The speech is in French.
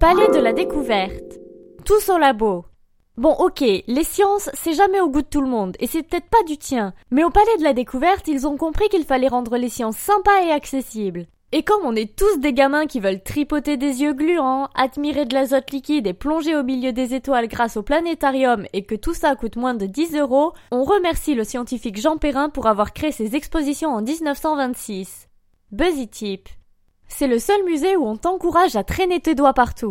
Palais de la découverte. Tous au labo. Bon, ok, les sciences, c'est jamais au goût de tout le monde, et c'est peut-être pas du tien. Mais au Palais de la découverte, ils ont compris qu'il fallait rendre les sciences sympas et accessibles. Et comme on est tous des gamins qui veulent tripoter des yeux gluants, admirer de l'azote liquide et plonger au milieu des étoiles grâce au planétarium et que tout ça coûte moins de 10 euros, on remercie le scientifique Jean Perrin pour avoir créé ces expositions en 1926. Buzzy Tip. C'est le seul musée où on t'encourage à traîner tes doigts partout.